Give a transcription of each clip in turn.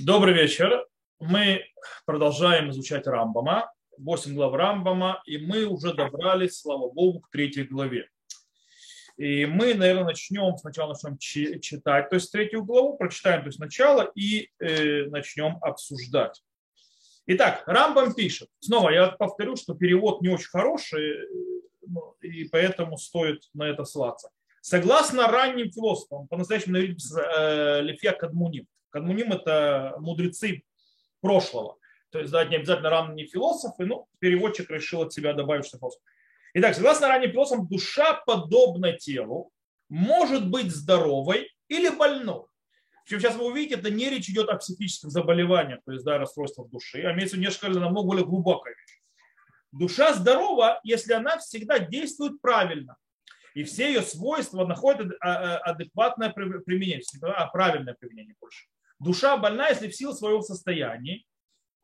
Добрый вечер. Мы продолжаем изучать Рамбама, 8 глав Рамбама, и мы уже добрались, слава Богу, к третьей главе. И мы, наверное, начнем, сначала начнем читать, то есть третью главу, прочитаем то есть начало и э, начнем обсуждать. Итак, Рамбам пишет, снова я повторю, что перевод не очень хороший, ну, и поэтому стоит на это ссылаться. Согласно ранним философам, по-настоящему э, Лефья Кадмуним, Кадмуним – это мудрецы прошлого. То есть, да, не обязательно ранние философы, но переводчик решил от себя добавить, что философ. Итак, согласно ранним философам, душа подобна телу, может быть здоровой или больной. Причем сейчас вы увидите, это не речь идет о психических заболеваниях, то есть да, расстройствах души, а имеется в виду несколько намного более глубокая. Душа здорова, если она всегда действует правильно. И все ее свойства находят а, а, адекватное применение, а, правильное применение больше. Душа больна, если в силу своего состояния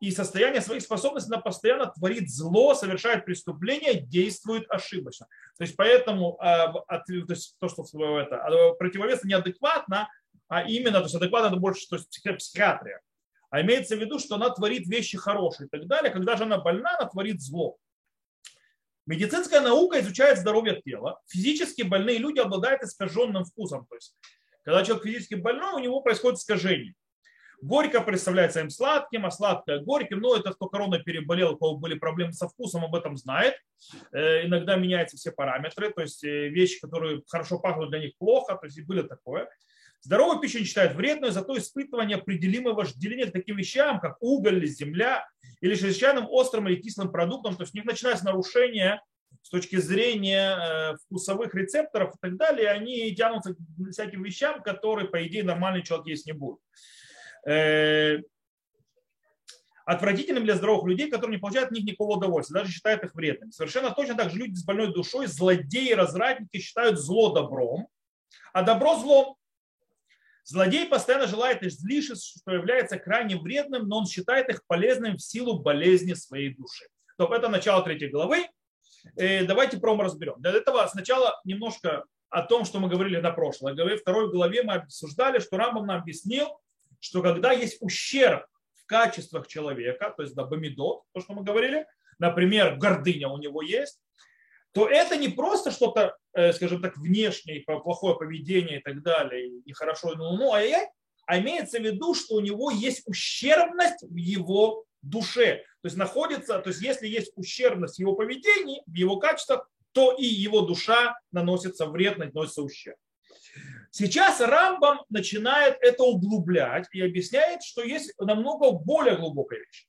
и состояния своих способностей она постоянно творит зло, совершает преступления, действует ошибочно. То есть поэтому а, то, есть, то что это, противовес неадекватно, а именно, то есть адекватно это больше то есть, психиатрия. А имеется в виду, что она творит вещи хорошие и так далее. Когда же она больна, она творит зло. Медицинская наука изучает здоровье тела. Физически больные люди обладают искаженным вкусом. То есть, когда человек физически больной, у него происходит искажение. Горько представляется им сладким, а сладкое горьким. Но это кто корона переболел, у кого были проблемы со вкусом, об этом знает. Э, иногда меняются все параметры, то есть э, вещи, которые хорошо пахнут, для них плохо, то есть и были такое. Здоровую пищу не считают вредной, зато испытывание определимое вожделение к таким вещам, как уголь, земля или чрезвычайным острым или кислым продуктом. То есть у них начинается нарушение с точки зрения э, вкусовых рецепторов и так далее, они тянутся к всяким вещам, которые, по идее, нормальный человек есть не будет. Э, отвратительным для здоровых людей, которые не получают от них никакого удовольствия, даже считают их вредными. Совершенно точно так же люди с больной душой, злодеи, развратники считают зло добром, а добро злом. Злодей постоянно желает излишеств, что является крайне вредным, но он считает их полезным в силу болезни своей души. То это начало третьей главы. Э, давайте пром разберем. Для этого сначала немножко о том, что мы говорили на прошлой главе. Второй главе мы обсуждали, что Рамбам нам объяснил, что когда есть ущерб в качествах человека, то есть да, бомидот, то, что мы говорили, например, гордыня у него есть, то это не просто что-то, э, скажем так, внешнее, плохое поведение и так далее, и хорошо, ну, ну, а, а имеется в виду, что у него есть ущербность в его душе. То есть находится, то есть если есть ущербность в его поведении, в его качествах, то и его душа наносится вред, наносится ущерб. Сейчас Рамбам начинает это углублять и объясняет, что есть намного более глубокая вещь.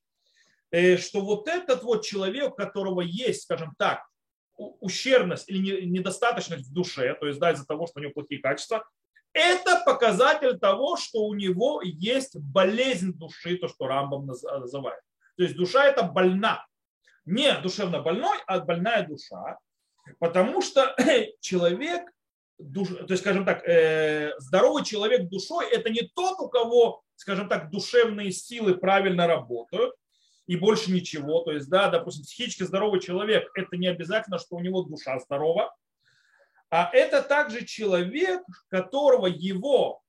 Э, что вот этот вот человек, у которого есть, скажем так, ущербность или недостаточность в душе, то есть да, из-за того, что у него плохие качества, это показатель того, что у него есть болезнь души, то, что Рамбам называет. То есть душа это больна. Не душевно больной, а больная душа. Потому что человек душ, то есть, скажем так, э, здоровый человек душой – это не тот, у кого, скажем так, душевные силы правильно работают, и больше ничего. То есть, да, допустим, психически здоровый человек – это не обязательно, что у него душа здорова, а это также человек, которого его,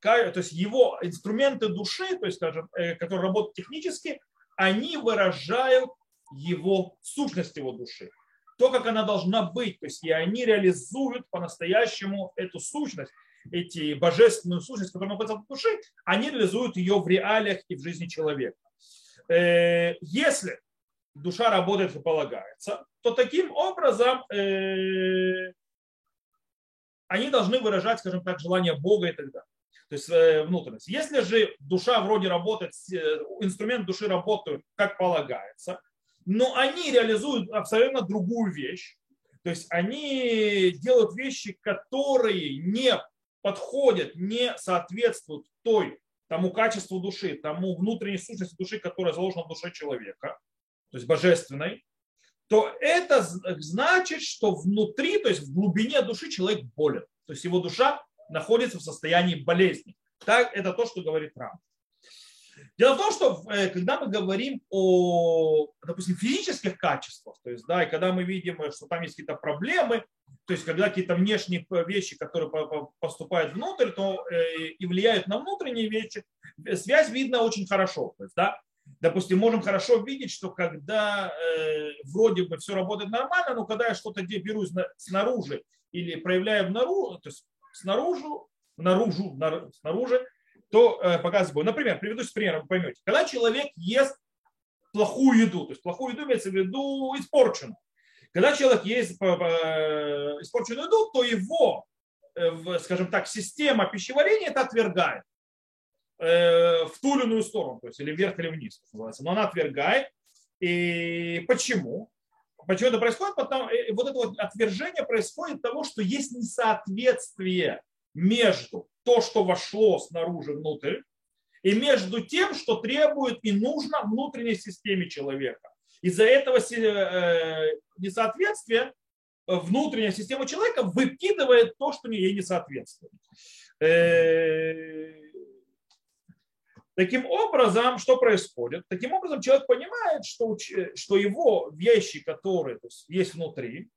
то есть его инструменты души, то есть, скажем, э, которые работают технически, они выражают его сущность его души то, как она должна быть. То есть и они реализуют по-настоящему эту сущность, эти божественную сущность, которая находится в душе, они реализуют ее в реалиях и в жизни человека. Э, если душа работает и полагается, то таким образом э, они должны выражать, скажем так, желание Бога и так далее. То есть э, внутренность. Если же душа вроде работает, инструмент души работает как полагается, но они реализуют абсолютно другую вещь. То есть они делают вещи, которые не подходят, не соответствуют той, тому качеству души, тому внутренней сущности души, которая заложена в душе человека, то есть божественной, то это значит, что внутри, то есть в глубине души человек болен. То есть его душа находится в состоянии болезни. Так, это то, что говорит Рам. Дело в том, что э, когда мы говорим о, допустим, физических качествах, то есть, да, и когда мы видим, э, что там есть какие-то проблемы, то есть, когда какие-то внешние вещи, которые поступают внутрь, то э, и влияют на внутренние вещи, связь видна очень хорошо. То есть, да, допустим, можем хорошо видеть, что когда э, вроде бы все работает нормально, но когда я что-то беру снаружи или проявляю внаружи, то есть снаружи, наружу, снаружи, то э, показываю. Например, приведу с примером, вы поймете. Когда человек ест плохую еду, то есть плохую еду имеется в виду испорченную. Когда человек ест испорченную еду, то его, э, скажем так, система пищеварения это отвергает э, в ту или иную сторону, то есть или вверх, или вниз, называется. Но она отвергает. И почему? Почему это происходит? Потому, вот это вот отвержение происходит от того, что есть несоответствие между то, что вошло снаружи внутрь, и между тем, что требует и нужно внутренней системе человека. Из-за этого э, несоответствия внутренняя система человека выкидывает то, что ей не соответствует. Э, таким образом, что происходит? Таким образом, человек понимает, что, что его вещи, которые то есть, есть внутри,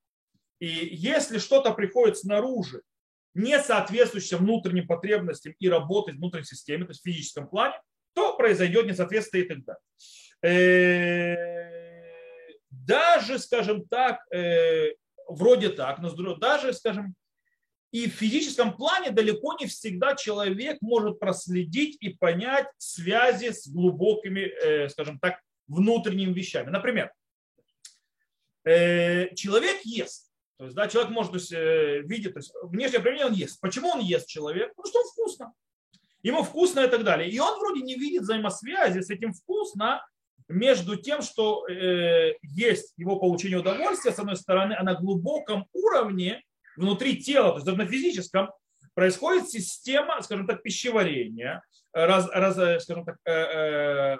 и если что-то приходит снаружи, не соответствующее внутренним потребностям и работать в внутренней системе, то есть в физическом плане, то произойдет несоответствие и так далее. Э, даже, скажем так, э, вроде так, но даже, скажем, и в физическом плане далеко не всегда человек может проследить и понять связи с глубокими, э, скажем так, внутренними вещами. Например, человек ест, то есть, да, человек может то есть, э, видеть, то есть, внешнее проявление он ест. Почему он ест человек? Потому что он вкусно. Ему вкусно и так далее. И он вроде не видит взаимосвязи с этим вкусно между тем, что э, есть его получение удовольствия, с одной стороны, а на глубоком уровне внутри тела, то есть даже на физическом, происходит система, скажем так, пищеварения, раз, раз, э, скажем так, э, э,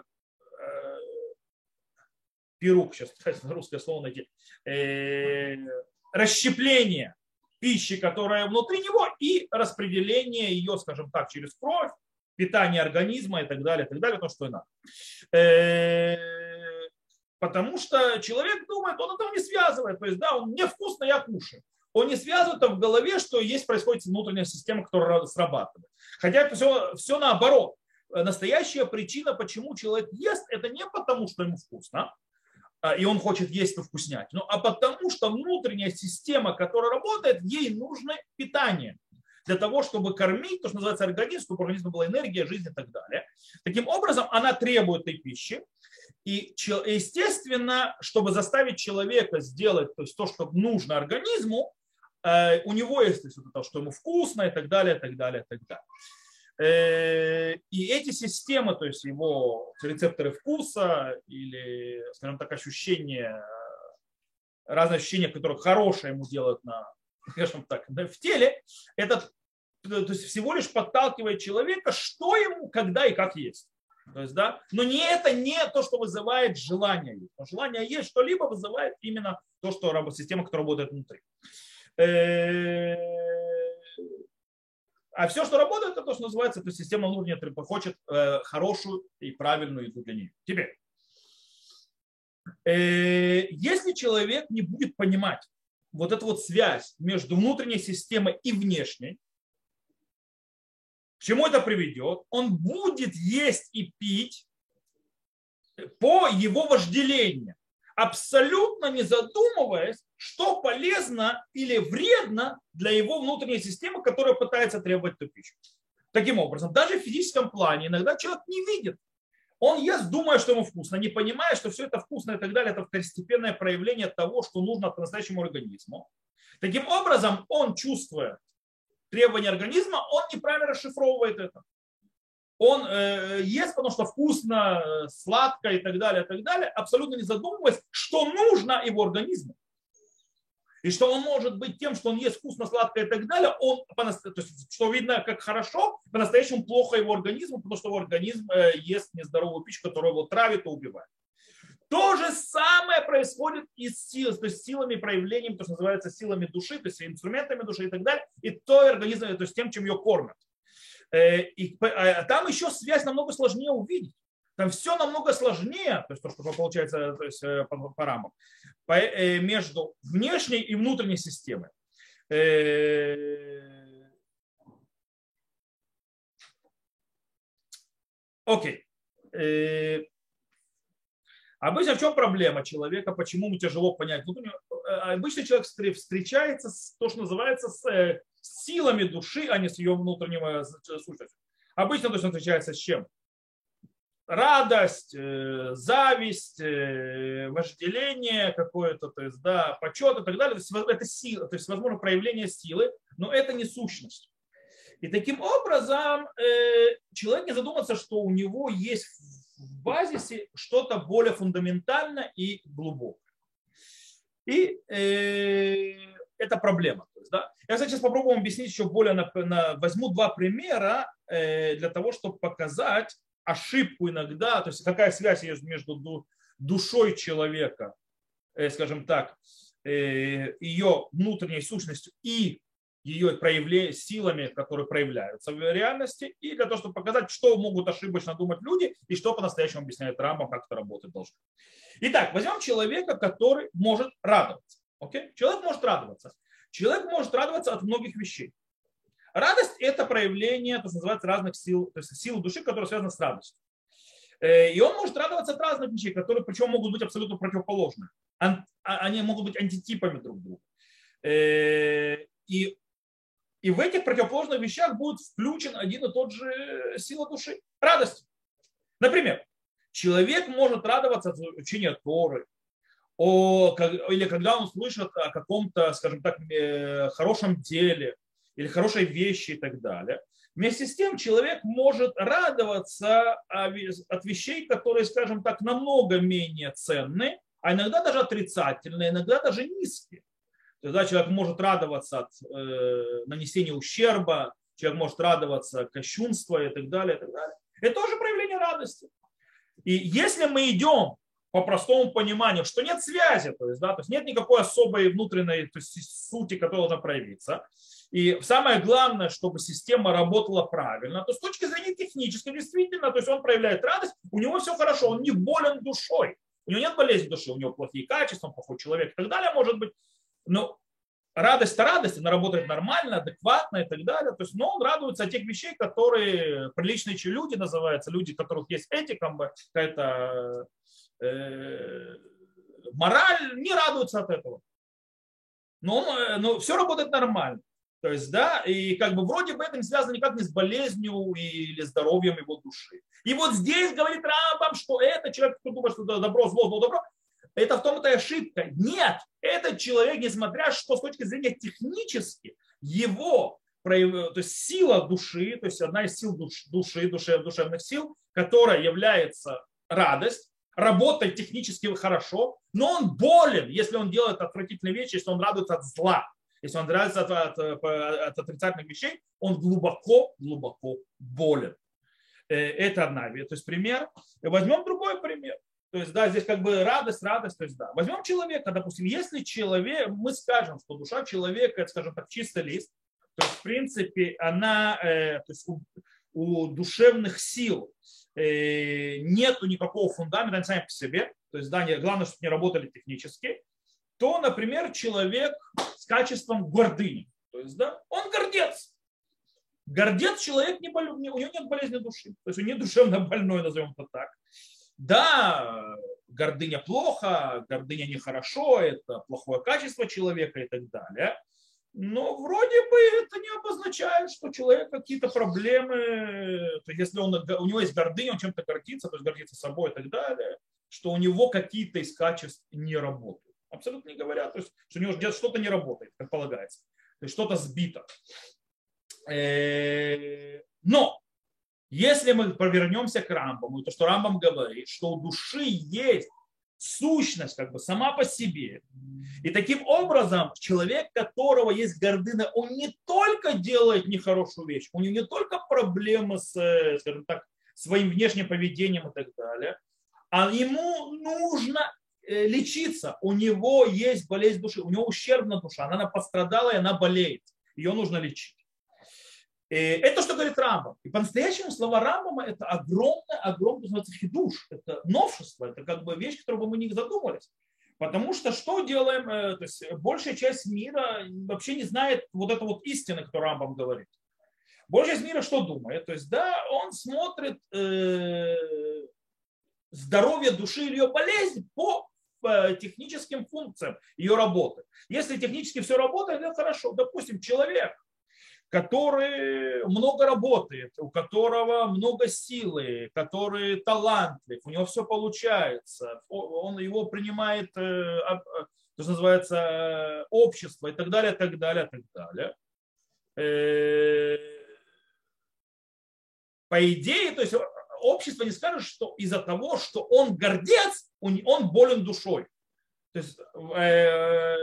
э, сейчас русское слово найти, э, расщепление пищи, которая внутри него, и распределение ее, скажем так, через кровь, питание организма и так далее, и так далее, то, что и надо. Э, потому что человек думает, он этого не связывает. То есть, да, он мне вкусно, я кушаю. Он не связывает в голове, что есть происходит внутренняя система, которая срабатывает. Хотя это все, все наоборот. Настоящая причина, почему человек ест, это не потому, что ему вкусно, и он хочет есть эту вкуснятину, а потому что внутренняя система, которая работает, ей нужно питание для того, чтобы кормить, то, что называется организм, чтобы у организма была энергия, жизнь и так далее. Таким образом, она требует этой пищи. И, естественно, чтобы заставить человека сделать то, есть то что нужно организму, э, у него есть, то, что ему вкусно и так далее, и так далее, и так далее. Э, и эти системы, то есть его рецепторы вкуса или, скажем так, ощущения, разные ощущения, которые хорошее ему делают на, скажем так, в теле, это то есть всего лишь подталкивает человека, что ему, когда и как есть. То есть, да, но не это не то, что вызывает желание. Но желание есть, что-либо вызывает именно то, что система, которая работает внутри. А все, что работает, это то, что называется, то система внутренняя хочет э, хорошую и правильную еду для нее. Теперь, э, если человек не будет понимать вот эту вот связь между внутренней системой и внешней, к чему это приведет? Он будет есть и пить по его вожделению, абсолютно не задумываясь, что полезно или вредно для его внутренней системы, которая пытается требовать эту пищу. Таким образом, даже в физическом плане иногда человек не видит. Он ест, думая, что ему вкусно, не понимая, что все это вкусно и так далее, это второстепенное проявление того, что нужно настоящему организму. Таким образом, он, чувствуя требования организма, он неправильно расшифровывает это. Он э, ест, потому что вкусно, сладко и так далее, и так далее, абсолютно не задумываясь, что нужно его организму и что он может быть тем, что он ест вкусно, сладкое и так далее, он, то есть, что видно как хорошо, по-настоящему плохо его организму, потому что его организм э, ест нездоровую пищу, которая его травит и убивает. То же самое происходит и с сил, то есть силами, проявлением, то, что называется силами души, то есть инструментами души и так далее, и той организм, то есть тем, чем ее кормят. Э, и а там еще связь намного сложнее увидеть. Там все намного сложнее, то есть то, что получается то есть, э, по, по рамам, по, э, между внешней и внутренней системой. Э, Окей. Э, обычно в чем проблема человека, почему ему тяжело понять? Ну, обычно человек встречается с то, что называется с силами души, а не с ее внутреннего сущностью. Обычно он встречается с чем? Радость, э, зависть, э, вожделение какое-то, то есть, да, почет и так далее. То есть, это сила, то есть, возможно, проявление силы, но это не сущность. И таким образом э, человек не задумается, что у него есть в базисе что-то более фундаментальное и глубокое. И это проблема. То есть, да? Я сейчас попробую объяснить еще более, на, на, возьму два примера для того, чтобы показать, ошибку иногда, то есть какая связь есть между душой человека, э, скажем так, э, ее внутренней сущностью и ее проявление, силами, которые проявляются в реальности, и для того, чтобы показать, что могут ошибочно думать люди, и что по-настоящему объясняет Рамбам, как это работать должно. Итак, возьмем человека, который может радоваться. Okay? Человек может радоваться. Человек может радоваться от многих вещей. Радость – это проявление, то, что называется, разных сил, то есть сил души, которые связаны с радостью. Э, и он может радоваться от разных вещей, которые причем могут быть абсолютно противоположны. А, они могут быть антитипами друг друга. Э, и, и в этих противоположных вещах будет включен один и тот же сила души – радость. Например, человек может радоваться от учения Торы, о, или когда он слышит о каком-то, скажем так, э, хорошем деле – или хорошие вещи и так далее. Вместе с тем человек может радоваться от вещей, которые, скажем так, намного менее ценны, а иногда даже отрицательные, иногда даже низкие. Тогда человек может радоваться от э, нанесения ущерба, человек может радоваться кощунства и так далее, и так далее. Это тоже проявление радости. И если мы идем по простому пониманию, что нет связи, то есть, да, то есть нет никакой особой внутренней то есть, сути, которая должна проявиться, и самое главное, чтобы система работала правильно, то с точки зрения технической, действительно, то есть он проявляет радость, у него все хорошо, он не болен душой, у него нет болезни души, у него плохие качества, он плохой человек и так далее, может быть. Но радость-то радость, она работает нормально, адекватно и так далее. То есть, но он радуется от тех вещей, которые приличные люди называются, люди, у которых есть этика, какая-то э, мораль, не радуются от этого. Но, э, но все работает нормально. То есть, да, и как бы вроде бы это не связано никак не с болезнью или здоровьем его души. И вот здесь говорит Рамбам, что это человек, кто думает, что добро, зло, зло, добро, это в том-то и ошибка. Нет, этот человек, несмотря что с точки зрения технически, его то есть сила души, то есть одна из сил души, души душевных сил, которая является радость, работает технически хорошо, но он болен, если он делает отвратительные вещи, если он радуется от зла. Если он нравится от, от, от отрицательных вещей, он глубоко-глубоко болен. Э, это одна вещь. То есть пример. Возьмем другой пример. То есть, да, здесь как бы радость, радость, то есть, да. Возьмем человека, допустим, если человек, мы скажем, что душа человека, это, скажем так, чистый лист, то есть, в принципе, она, э, то есть, у, у душевных сил э, нету никакого фундамента, они сами по себе, то есть, да, не, главное, чтобы не работали технически, то, например, человек с качеством гордыни. То есть, да, он гордец. Гордец человек, не боль, у него нет болезни души. То есть он не душевно больной, назовем это так. Да, гордыня плохо, гордыня нехорошо, это плохое качество человека и так далее. Но вроде бы это не обозначает, что человек какие-то проблемы, то если он, у него есть гордыня, он чем-то гордится, то есть гордится собой и так далее, что у него какие-то из качеств не работают. Абсолютно не говорят, то есть, что у него где-то что-то не работает, как полагается. То есть что-то сбито. Э, но если мы повернемся к Рамбаму, то, что Рамбам говорит, что у души есть сущность как бы сама по себе. И таким образом человек, которого есть гордыня, он не только делает нехорошую вещь, у него не только проблемы с, э, скажем так, своим внешним поведением и так далее, а ему нужно лечиться. У него есть болезнь души, у него ущербная душа, она пострадала и она болеет. Ее нужно лечить. И э, это что говорит Рамбам. И по-настоящему слова Рамбама это огромное, огромное, называется хидуш. Это новшество, это как бы вещь, которую мы не задумывались. Потому что что делаем? Э, то есть большая часть мира вообще не знает вот эту вот истины, которую Рамбам говорит. Большая часть мира что думает? То есть, да, он смотрит э, здоровье души или ее болезнь по э, техническим функциям ее работы. Если технически все работает, это хорошо. Допустим, человек, который много работает, у которого много силы, который талантлив, у него все получается, он его принимает, э, э, то, что называется, общество и так далее, так далее, так далее. По идее, то есть общество не скажет, что из-за того, что он гордец, он болен душой. То есть, э,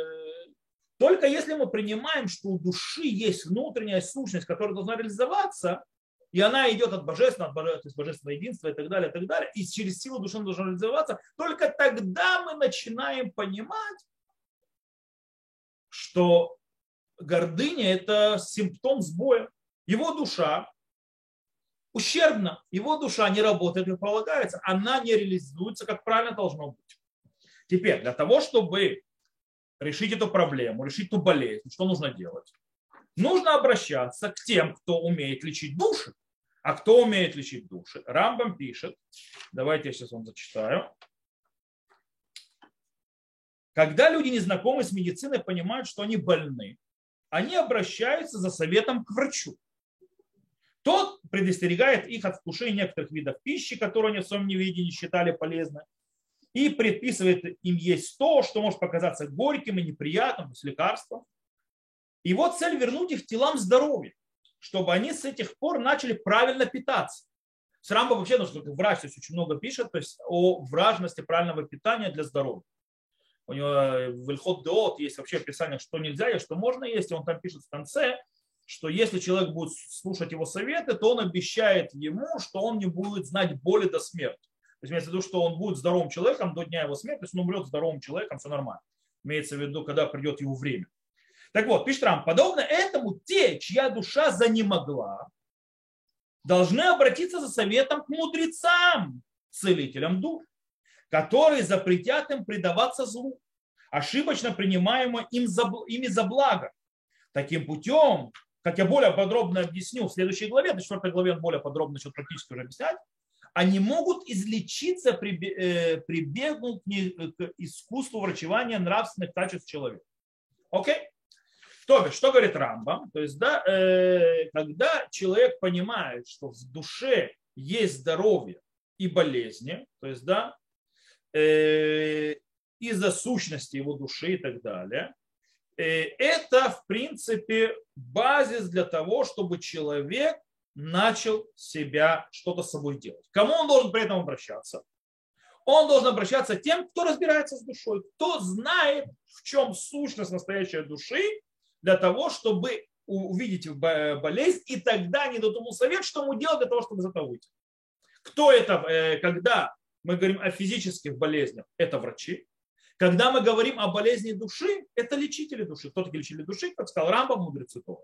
только если мы принимаем, что у души есть внутренняя сущность, которая должна реализоваться, и она идет от божественного, от божественного, единства и так далее, и так далее, и через силу души она должна реализоваться, только тогда мы начинаем понимать, что гордыня – это симптом сбоя. Его душа ущербна, его душа не работает, как полагается, она не реализуется, как правильно должно быть. Теперь, для того, чтобы решить эту проблему, решить эту болезнь, что нужно делать? Нужно обращаться к тем, кто умеет лечить души. А кто умеет лечить души? Рамбам пишет, давайте я сейчас вам зачитаю. Когда люди, незнакомые с медициной, понимают, что они больны, они обращаются за советом к врачу. Тот предостерегает их от вкушения некоторых видов пищи, которые они в своем неведении считали полезной, и предписывает им есть то, что может показаться горьким и неприятным, есть лекарством. Вот цель вернуть их телам здоровья, чтобы они с этих пор начали правильно питаться. С Рамбо вообще, ну, что врач то есть очень много пишет то есть о важности правильного питания для здоровья. У него в Ильхот Деот есть вообще описание, что нельзя есть, что можно есть. И он там пишет в конце, что если человек будет слушать его советы, то он обещает ему, что он не будет знать боли до смерти. То есть имеется в виду, что он будет здоровым человеком до дня его смерти, то есть он умрет здоровым человеком, все нормально. Имеется в виду, когда придет его время. Так вот, пишет Рам, подобно этому те, чья душа занемогла, должны обратиться за советом к мудрецам, целителям душ, которые запретят им предаваться злу, ошибочно принимаемо им за, ими за благо. Таким путем, как я более подробно объясню в следующей главе, в четвертой главе он более подробно начал практически уже объяснять, они могут излечиться, э, прибегнуть к искусству врачевания нравственных качеств человека. Окей? То есть, что говорит Рамбам? То есть, да, э, когда человек понимает, что в душе есть здоровье и болезни, то есть, да, э, из-за сущности его души и так далее, это, в принципе, базис для того, чтобы человек начал себя что-то с собой делать. Кому он должен при этом обращаться? Он должен обращаться тем, кто разбирается с душой, кто знает, в чем сущность настоящей души, для того, чтобы увидеть болезнь, и тогда они дадут ему совет, что ему делать для того, чтобы из этого выйти. Кто это, э, когда мы говорим о физических болезнях, это врачи. Когда мы говорим о болезни души, это лечители души. Кто такие лечители души? Как сказал Рамба, мудрецы То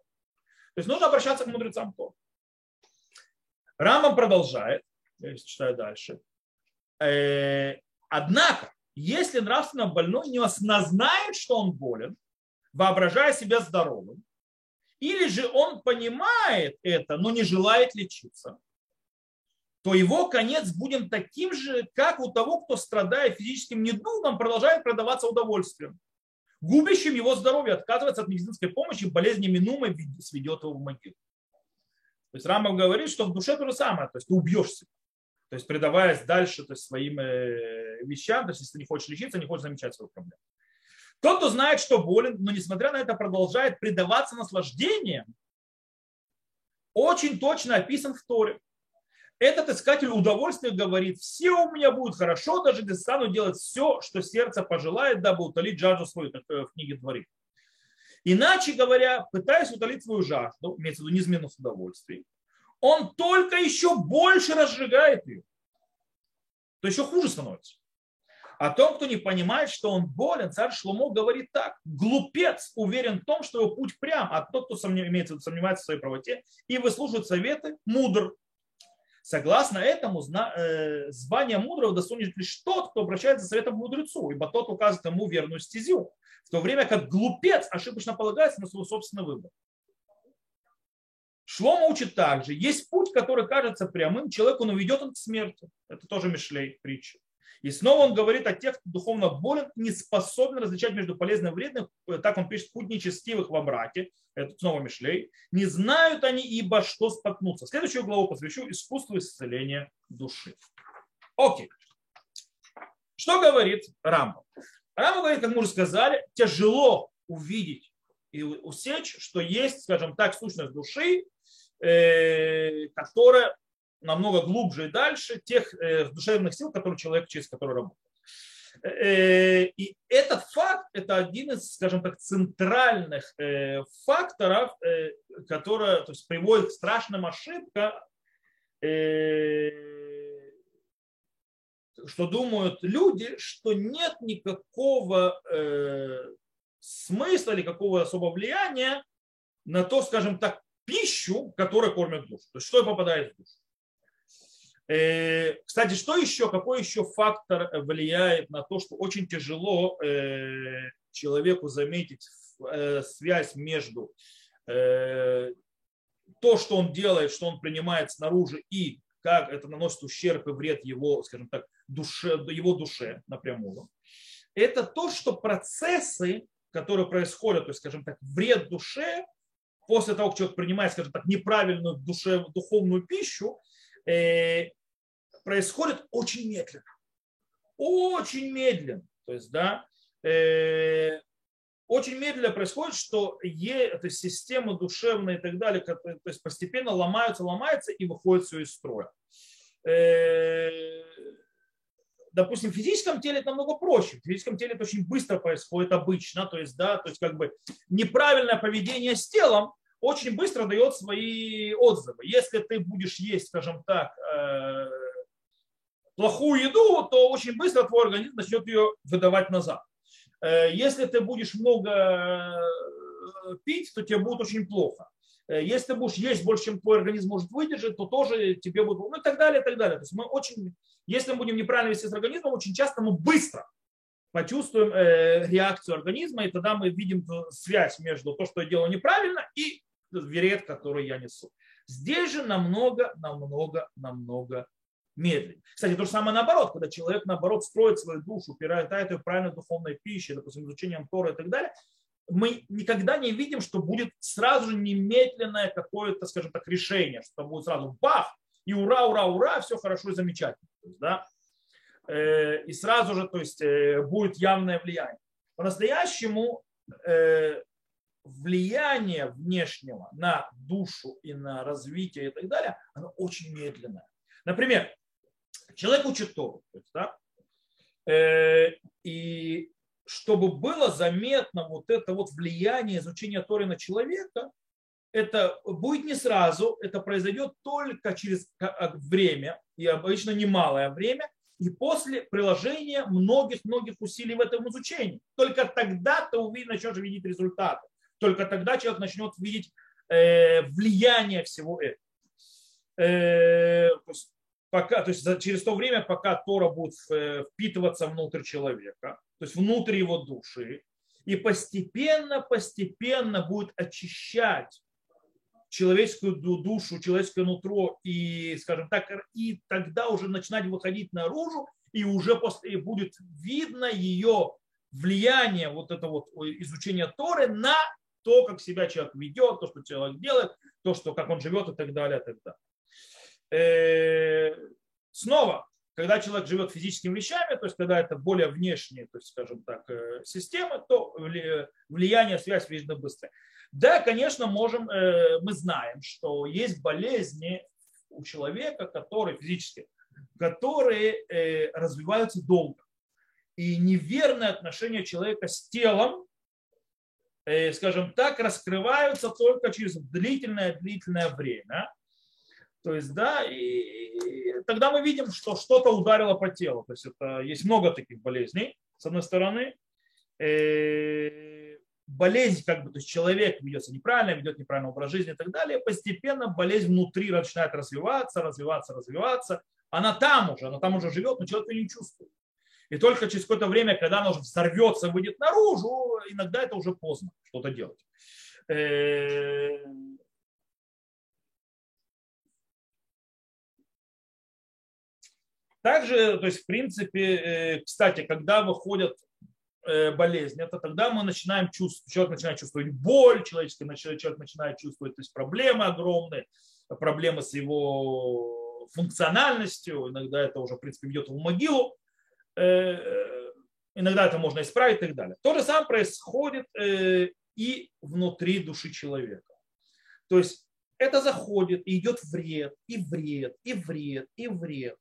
есть нужно обращаться к мудрецам Тора. Рамбам продолжает, я читаю дальше. Э, однако, если нравственно больной не осознает, что он болен, воображая себя здоровым, или же он понимает это, но не желает лечиться, то его конец будет таким же, как у того, кто, страдая физическим недугом, продолжает продаваться удовольствием. Губящим его здоровье отказывается от медицинской помощи, болезнь неминуемо сведет его в могилу. То есть Рамбам говорит, что в душе то же самое, то есть ты убьешь себя. То есть предаваясь дальше то есть, своим э, вещам, то есть если ты не хочешь лечиться, не хочешь замечать свою проблему. Тот, кто знает, что болен, но несмотря на это продолжает предаваться наслаждениям, очень точно описан в Торе. Этот искатель удовольствия говорит, все у меня будет хорошо, даже если стану делать все, что сердце пожелает, дабы утолить жажду свою, как в книге Творит. Иначе говоря, пытаясь утолить свою жажду, имеется в виду неизменность удовольствий, он только еще больше разжигает ее. То еще хуже становится. О том, кто не понимает, что он болен, царь Шломо говорит так. Глупец уверен в том, что его путь прям, а тот, кто сомневается, сомневается в своей правоте и выслушивает советы, мудр. Согласно этому, э, звание мудрого достанет лишь тот, кто обращается за советом к мудрецу, ибо тот указывает ему верную стезю в то время как глупец ошибочно полагается на свой собственный выбор. Шлома учит также, есть путь, который кажется прямым, человеку но ведет он к смерти. Это тоже Мишлей притча. И снова он говорит о тех, кто духовно болен, не способен различать между полезным и вредным. Так он пишет, путь нечестивых во браке. Это снова Мишлей. Не знают они, ибо что споткнуться. Следующую главу посвящу искусству исцеления души. Окей. Что говорит Рамбо? Рамбо говорит, как мы уже сказали, тяжело увидеть и усечь, что есть, скажем так, сущность души, э, которая намного глубже и дальше тех э, душевных сил, которые человек через который работает. Э, и этот факт – это один из, скажем так, центральных э, факторов, который то есть, приводит к страшным ошибкам, что думают люди, что нет никакого смысла или какого особого влияния на то, скажем так, пищу, которая кормит душу. То есть что попадает в душу. Э, кстати, что еще, какой еще фактор влияет на то, что очень тяжело э, человеку заметить э, связь между то, что он делает, что он принимает снаружи, и как это наносит ущерб и вред его, скажем так, душе, его душе напрямую. Это то, что процессы, которые происходят, то есть, скажем так, вред душе, после того, как человек принимает, скажем так, неправильную душе, духовную пищу, происходит очень медленно. Очень медленно. То есть, да, э, очень медленно происходит, что е, то есть душевная и так далее, то есть постепенно ломаются, ломаются и выходит все из строя. Э, допустим, в физическом теле это намного проще. В физическом теле это очень быстро происходит обычно. То есть, да, то есть как бы неправильное поведение с телом очень быстро дает свои отзывы. Если ты будешь есть, скажем так, э, плохую еду, то очень быстро твой организм начнет ее выдавать назад. Э, если ты будешь много э, пить, то тебе будет очень плохо. Э, если ты будешь есть больше, чем твой организм может выдержать, то тоже тебе будет, ну и так далее, и так далее. То есть мы очень, если мы будем неправильно вести с организмом, очень часто мы быстро почувствуем реакцию организма, и тогда мы видим связь между то, что я делаю неправильно, и вред, который я несу. Здесь же намного, намного, намного медленнее. Кстати, то же самое наоборот, когда человек, наоборот, строит свою душу, питает ее правильной духовной пищей, допустим, изучением Тора и так далее, мы никогда не видим, что будет сразу же немедленное какое-то, скажем так, решение, что будет сразу бах, и ура, ура, ура, все хорошо и замечательно. Есть, да? Э, и сразу же то есть, э, будет явное влияние. По-настоящему э, влияние внешнего на душу и на развитие и так далее, оно очень медленное. Например, Человек учит Тору. Да? Э, и чтобы было заметно вот это вот влияние изучения Торы на человека, это будет не сразу, это произойдет только через время, и обычно немалое время, и после приложения многих-многих усилий в этом изучении. Только тогда ты увидишь, начнешь видеть результаты. Только тогда человек начнет видеть э, влияние всего этого. Э, пока, то есть через то время, пока Тора будет э, впитываться внутрь человека, то есть внутрь его души, и постепенно, постепенно будет очищать человеческую душу, человеческое нутро, и, скажем так, и тогда уже начинать выходить наружу, и уже после, и будет видно ее влияние, вот это вот изучение Торы на то, как себя человек ведет, то, что человек делает, то, что, как он живет и так далее, и так далее. Э, снова, когда человек живет физическими вещами, то есть когда это более внешние, то есть, скажем так, э, системы, то влияние, связь видно быстро. Да, конечно, можем, э, мы знаем, что есть болезни у человека, которые физически, которые развиваются долго. И неверное отношение человека с телом, скажем так, раскрываются только через длительное-длительное время. То есть, да, и тогда мы видим, что что-то ударило по телу. То есть это, есть много таких болезней, с одной стороны. Э, болезнь, как бы, то есть человек ведется неправильно, ведет неправильный образ жизни и так далее, постепенно болезнь внутри начинает развиваться, развиваться, развиваться. Она там уже, она там уже живет, но человек ее не чувствует. И только через какое-то время, когда она уже взорвется, выйдет наружу, иногда это уже поздно что-то делать. Также, то есть, в принципе, кстати, когда выходят болезни, это тогда мы начинаем чувствовать, человек начинает чувствовать боль, человеческий человек начинает чувствовать то есть, проблемы огромные, проблемы с его функциональностью, иногда это уже, в принципе, ведет в могилу, иногда это можно исправить и так далее. То же самое происходит и внутри души человека. То есть это заходит и идет вред, и вред, и вред, и вред.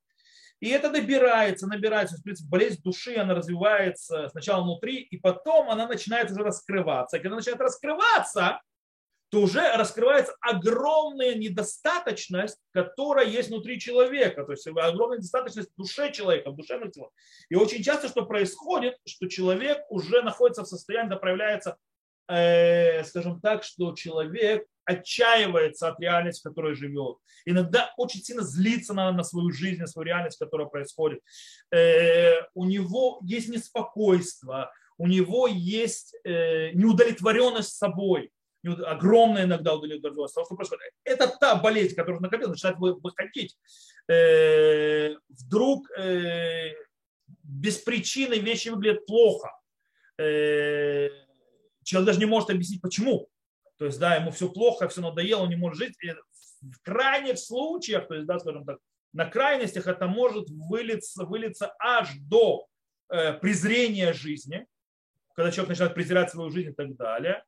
И это набирается, набирается. В принципе, болезнь души, она развивается сначала внутри, и потом она начинает уже раскрываться. И когда начинает раскрываться, то уже раскрывается огромная недостаточность, которая есть внутри человека, то есть огромная недостаточность в душе человека, в душевных телах. И очень часто что происходит, что человек уже находится в состоянии, когда проявляется, э, скажем так, что человек отчаивается от реальности, в которой живет. Иногда очень сильно злится на, на свою жизнь, на свою реальность, которая происходит. Э, у него есть неспокойство, у него есть э, неудовлетворенность собой огромная иногда удовлетворенность того, что происходит. Это та болезнь, которая накопилась, начинает выходить. Э, вдруг э, без причины вещи выглядят плохо. Э, человек даже не может объяснить, почему. То есть, да, ему все плохо, все надоело, он не может жить. И в крайних случаях, то есть, да, скажем так, на крайностях это может вылиться, вылиться аж до презрения жизни, когда человек начинает презирать свою жизнь и так далее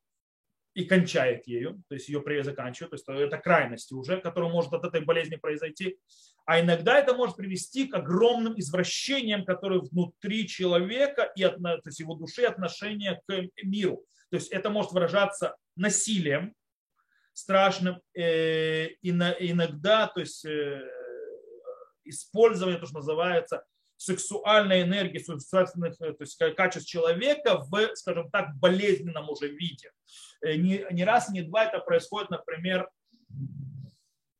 и кончает ею, то есть ее заканчивает, то есть это крайности уже, которые может от этой болезни произойти. А иногда это может привести к огромным извращениям, которые внутри человека и от, то есть его души отношения к миру. То есть это может выражаться насилием страшным, э, иногда то есть, э, использование, то, что называется, сексуальной энергии, сексуальных то есть, качеств человека в, скажем так, болезненном уже виде. Э, не, не раз, не два это происходит, например,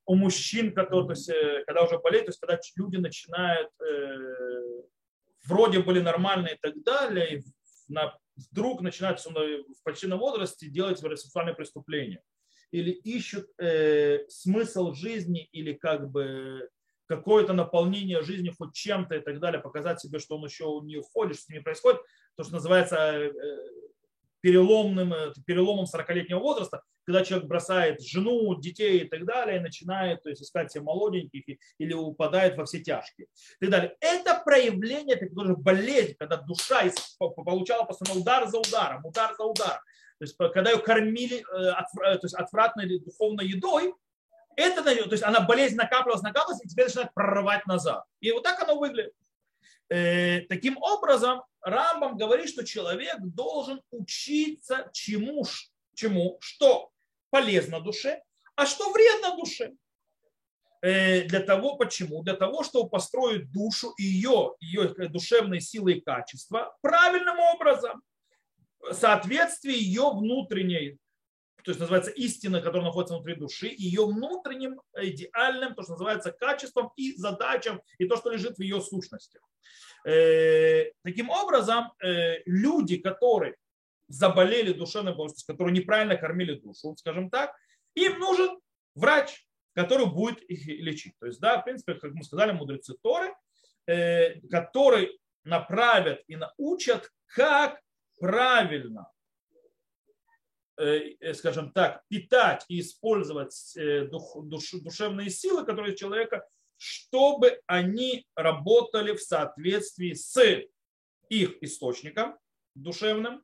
у мужчин, которые, то есть, э, когда уже болеют, то есть когда люди начинают, э, вроде были нормальные и так далее, и на, вдруг начинают в почтенном возрасте делать сексуальные преступления. Или ищут э, смысл жизни, или как бы какое-то наполнение жизни хоть чем-то и так далее, показать себе, что он еще не уходит, что с ними происходит, то, что называется э, переломным, э, переломом 40-летнего возраста, когда человек бросает жену, детей и так далее, и начинает то есть, искать себе молоденьких или упадает во все тяжкие. И так далее. Это проявление, это тоже болезнь, когда душа получала постоянно удар за ударом, удар за ударом. То есть, когда ее кормили э, то есть, отвратной духовной едой, это, то есть она болезнь накапливалась, накапливалась, и теперь начинает прорывать назад. И вот так оно выглядит. Э, таким образом, Рамбам говорит, что человек должен учиться чему, чему что полезно душе, а что вредно душе. Э, для того, почему? Для того, чтобы построить душу, ее, ее душевные силы и качества правильным образом, в соответствии ее внутренней то есть называется истина, которая находится внутри души, и ее внутренним идеальным, то, что называется качеством и задачам, и то, что лежит в ее сущности. Э, таким образом, э, люди, которые заболели душевной болезнью, которые неправильно кормили душу, скажем так, им нужен врач, который будет их лечить. То есть, да, в принципе, как мы сказали, мудрецы Торы, э, которые направят и научат, как правильно Э, э, скажем так, питать и использовать э, дух, душ, душевные силы, которые у человека, чтобы они работали в соответствии с их источником душевным,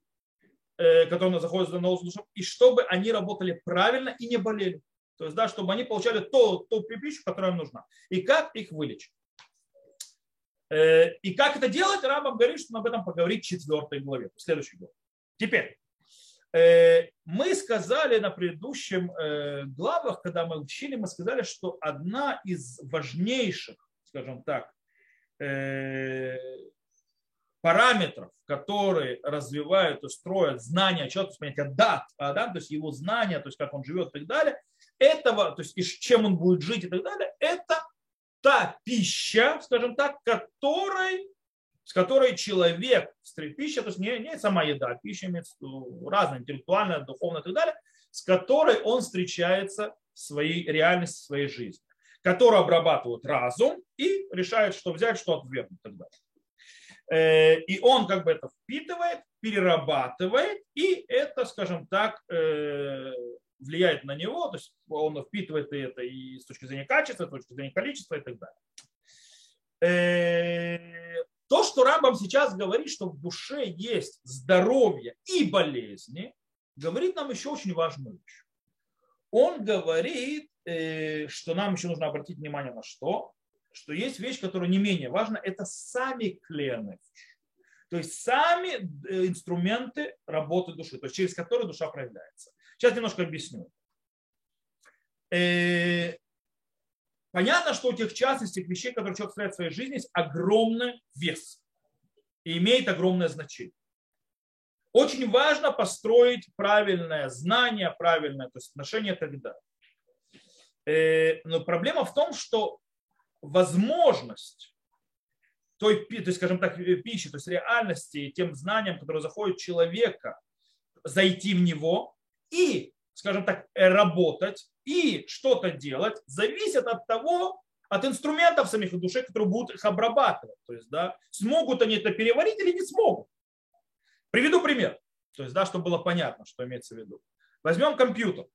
который находится на душем, и чтобы они работали правильно и не болели. То есть, да, чтобы они получали ту, ту пищу, которая им нужна. И как их вылечить. И как это делать, Рамбам говорит, что мы об этом поговорим в четвертой главе, в следующей главе. Теперь, Э, мы сказали на предыдущем э, главах, когда мы учили, мы сказали, что одна из важнейших, скажем так, э, параметров, которые развивают и строят знания человека, то есть понятие дат, а, да, то есть его знания, то есть как он живет и так далее, этого, то есть и чем он будет жить и так далее, это та пища, скажем так, которой с которой человек, пища, то есть не, не сама еда, а пища имеется разная, интеллектуальная, духовная и так далее, с которой он встречается в своей реальности, в своей жизни. которые обрабатывают разум и решают, что взять, что отвергнуть и так далее. И он как бы это впитывает, перерабатывает, и это, скажем так, влияет на него, то есть он впитывает это и с точки зрения качества, с точки зрения количества и так далее. То, что Рамбам сейчас говорит, что в душе есть здоровье и болезни, говорит нам еще очень важную вещь. Он говорит, э, что нам еще нужно обратить внимание на что? Что есть вещь, которая не менее важна, это сами клены. То есть сами э, инструменты работы души, то есть через которые душа проявляется. Сейчас немножко объясню. Э, понятно, что у тех частностей, вещей, которые человек строит в своей жизни, есть огромный вес и имеет огромное значение. Очень важно построить правильное знание, правильное то есть отношение и далее. Э, но проблема в том, что возможность той, то есть, скажем так, пищи, то есть реальности, тем знаниям, которые заходят человека, зайти в него и, скажем так, работать и что-то делать, зависит от того, от инструментов самих души, которые будут их обрабатывать. То есть, да, смогут они это переварить или не смогут. Приведу пример, то есть, да, чтобы было понятно, что имеется в виду. Возьмем компьютер.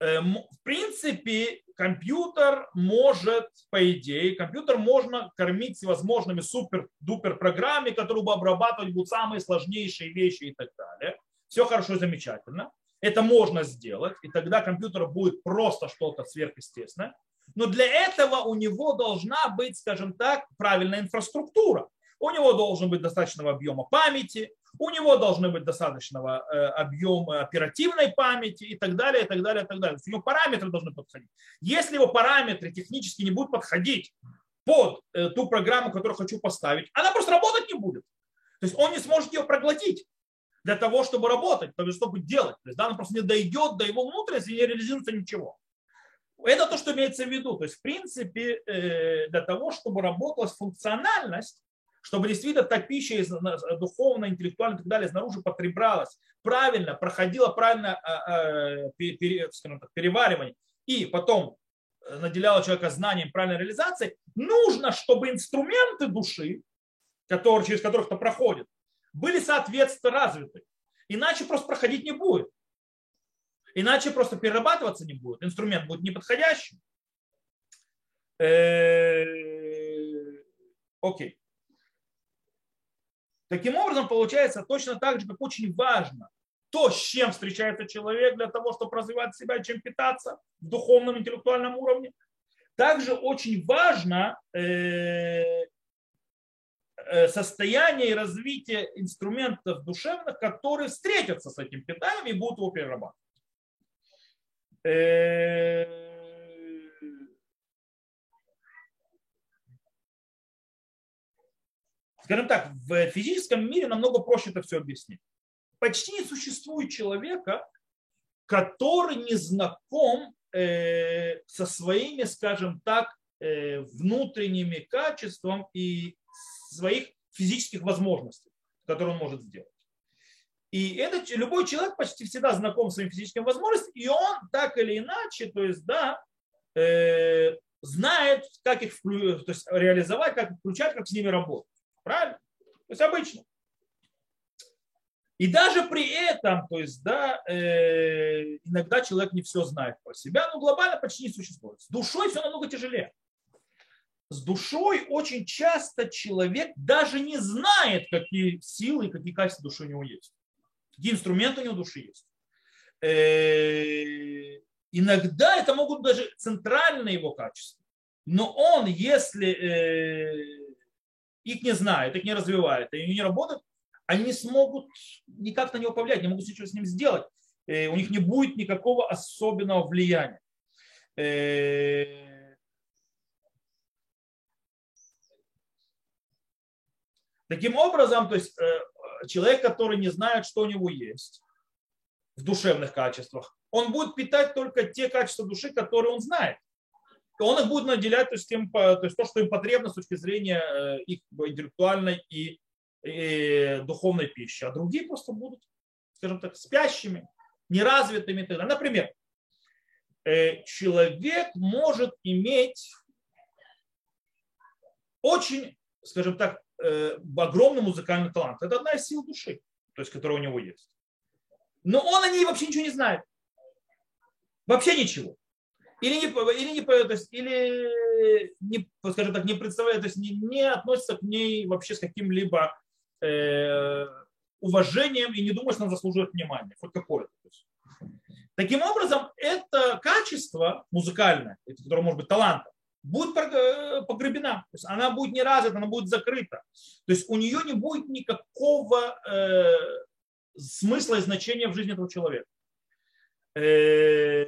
Эм, в принципе, компьютер может, по идее, компьютер можно кормить всевозможными супер-дупер программами, которые бы обрабатывать будут самые сложнейшие вещи и так далее. Все хорошо, замечательно. Это можно сделать, и тогда компьютер будет просто что-то сверхъестественное. Но для этого у него должна быть, скажем так, правильная инфраструктура. У него должен быть достаточного объема памяти, у него должны быть достаточного э, объема оперативной памяти и так далее, и так далее, и так далее. У него параметры должны подходить. Если его параметры технически не будут подходить под э, ту программу, которую хочу поставить, она просто работать не будет. То есть он не сможет ее проглотить для того, чтобы работать, то есть чтобы делать. То есть да, он просто не дойдет до его внутренности и не реализуется ничего. Это то, что имеется в виду. То есть, в принципе, э, для того, чтобы работала функциональность, чтобы действительно та пища из, духовно, интеллектуально и так далее снаружи потреблялась правильно, проходила правильно а, а, переваривание и потом э, наделяла человека знанием правильной реализации, нужно, чтобы инструменты души, которые, через которых это проходит, были соответственно развиты. Иначе просто проходить не будет. Иначе просто перерабатываться не будет. Инструмент будет неподходящим. Э, окей. Таким образом, получается точно так же, как очень важно то, с чем встречается человек для того, чтобы развивать себя, чем питаться в духовном, интеллектуальном уровне. Также очень важно э, э, состояние и развитие инструментов душевных, которые встретятся с этим питанием и будут его перерабатывать. Э, скажем так, в физическом мире намного проще это все объяснить. Почти не существует человека, который не знаком э, со своими, скажем так, э, внутренними качествами и своих физических возможностей, которые он может сделать. И это любой человек почти всегда знаком с своим физическим возможностям, и он так или иначе, то есть, да, э, знает, как их то есть, реализовать, как включать, как с ними работать. Правильно? То есть обычно. И даже при этом, то есть, да, э, иногда человек не все знает про себя, но глобально почти не существует. С душой все намного тяжелее. С душой очень часто человек даже не знает, какие силы и какие качества души у него есть. Какие инструменты у него души есть. Э, иногда это могут даже центральные его качества. Но он, если э, их не знают, их не развивают, и не работают, они смогут никак на него повлиять, не могут ничего с ним сделать. Э, у них не будет никакого особенного влияния. Таким образом, то есть э, человек, который не знает, что у него есть в душевных качествах, он будет питать только те качества души, которые он знает он их будет наделять то есть, тем, то, есть то, что им потребно с точки зрения э, их интеллектуальной и, и духовной пищи. А другие просто будут, скажем так, спящими, неразвитыми. Например, э, человек может иметь очень, скажем так, огромный музыкальный талант. Это одна из сил души, то есть, которая у него есть. Но он о ней вообще ничего не знает. Вообще ничего. Или не, или не, то есть, или не, скажем так, не представляет, то есть не, не относится к ней вообще с каким-либо э, уважением и не думает, что она заслуживает внимания, хоть какое-то. Таким образом, это качество музыкальное, которое может быть талантом, будет э, погребена. То есть она будет не развита, она будет закрыта. То есть у нее не будет никакого э, смысла и значения в жизни этого человека. Э,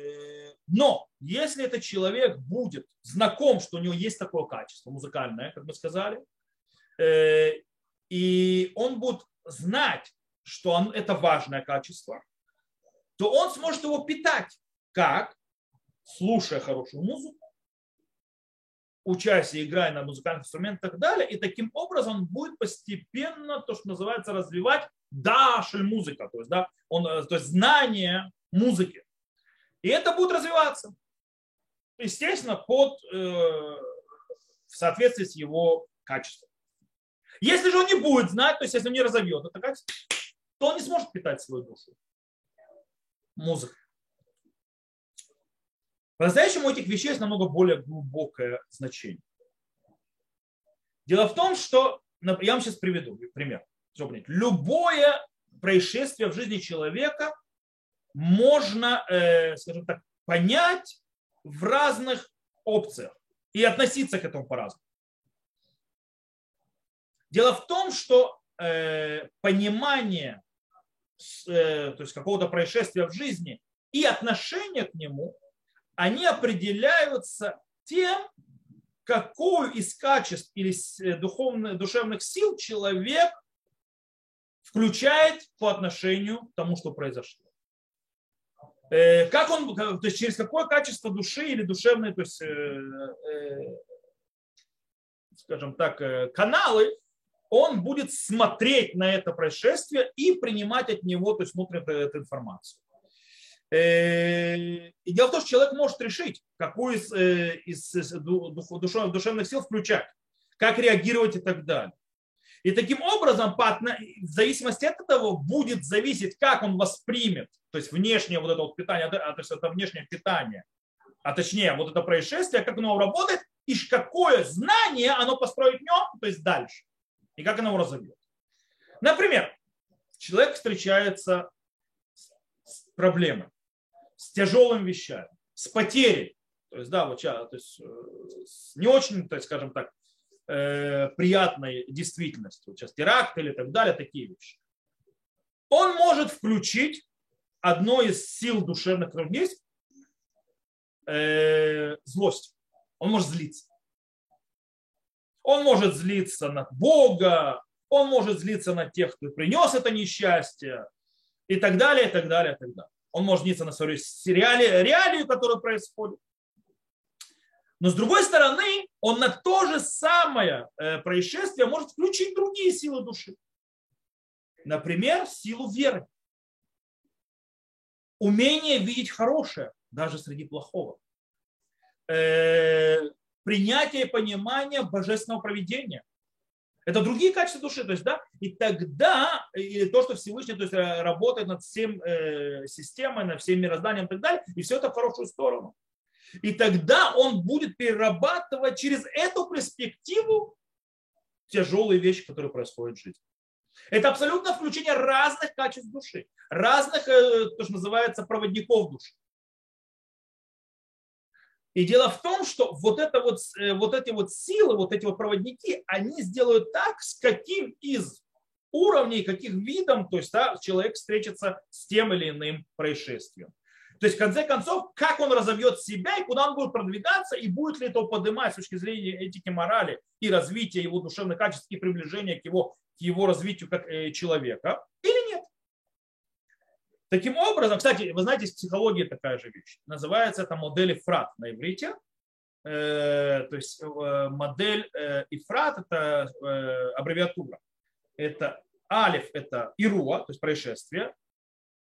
но если этот человек будет знаком, что у него есть такое качество музыкальное, как мы сказали, э, и он будет знать, что он, это важное качество, то он сможет его питать. Как? Слушая хорошую музыку, учась играя на музыкальных инструментах и так далее. И таким образом он будет постепенно, то, что называется, развивать дашель музыка, то есть, да, он, э, то есть знание музыки. И это будет развиваться. Естественно, под, э, в соответствии с его качеством. Если же он не будет знать, то есть если он не разовьет это качество, то он не сможет питать свою душу музыкой. По-настоящему у этих вещей есть намного более глубокое значение. Дело в том, что, я вам сейчас приведу пример. Любое происшествие в жизни человека можно, э, скажем так, понять в разных опциях и относиться к этому по-разному. Дело в том, что э, понимание э, то есть какого-то происшествия в жизни и отношение к нему, они определяются тем, какую из качеств или э, духовных, душевных сил человек включает по отношению к тому, что произошло. Э, как он, то есть через какое качество души или душевные, то есть, скажем так, каналы он будет смотреть на это происшествие и принимать от него, то есть внутреннюю эту информацию. Э, и дело в том, что человек может решить, какую из, э, из душевных сил включать, как реагировать и так далее. И таким образом, в зависимости от этого, будет зависеть, как он воспримет, то есть внешнее вот это вот питание, а, то есть это внешнее питание, а точнее вот это происшествие, как оно работает, и какое знание оно построит в нем, то есть дальше и как она его разовьет. Например, человек встречается с проблемой, с тяжелым вещами, с потерей, то есть, да, вот, то есть, э, с не очень, то есть, скажем так, э, приятной действительностью, вот сейчас теракт или так далее, такие вещи. Он может включить одно из сил душевных, которых есть, э, злость. Он может злиться. Он может злиться на Бога, он может злиться на тех, кто принес это несчастье, и так далее, и так далее, и так далее. Он может злиться на свою реалию, реалию, которая происходит. Но с другой стороны, он на то же самое э, происшествие может включить другие силы души. Например, силу веры. Умение видеть хорошее, даже среди плохого. Э, принятие и понимание божественного проведения. Это другие качества души. То есть, да, и тогда и то, что Всевышний то есть, э, работает над всем э, системой, над всем мирозданием и так далее, и все это в хорошую сторону. И тогда он будет перерабатывать через эту перспективу тяжелые вещи, которые происходят в жизни. Это абсолютно включение разных качеств души, разных, э, то, что называется, проводников души. И дело в том, что вот, это вот, э, вот эти вот силы, вот эти вот проводники, они сделают так, с каким из уровней, каких видом, то есть да, человек встретится с тем или иным происшествием. То есть, в конце концов, как он разовьет себя и куда он будет продвигаться, и будет ли это поднимать с точки зрения этики, морали и развития его душевных качеств и приближения к его, к его развитию как э, человека. Таким образом, кстати, вы знаете, в психологии такая же вещь. Называется это модель Ифрат на иврите. Э, то есть э, модель э, Ифрат – это аббревиатура. Это Алиф – это Ируа, то есть происшествие.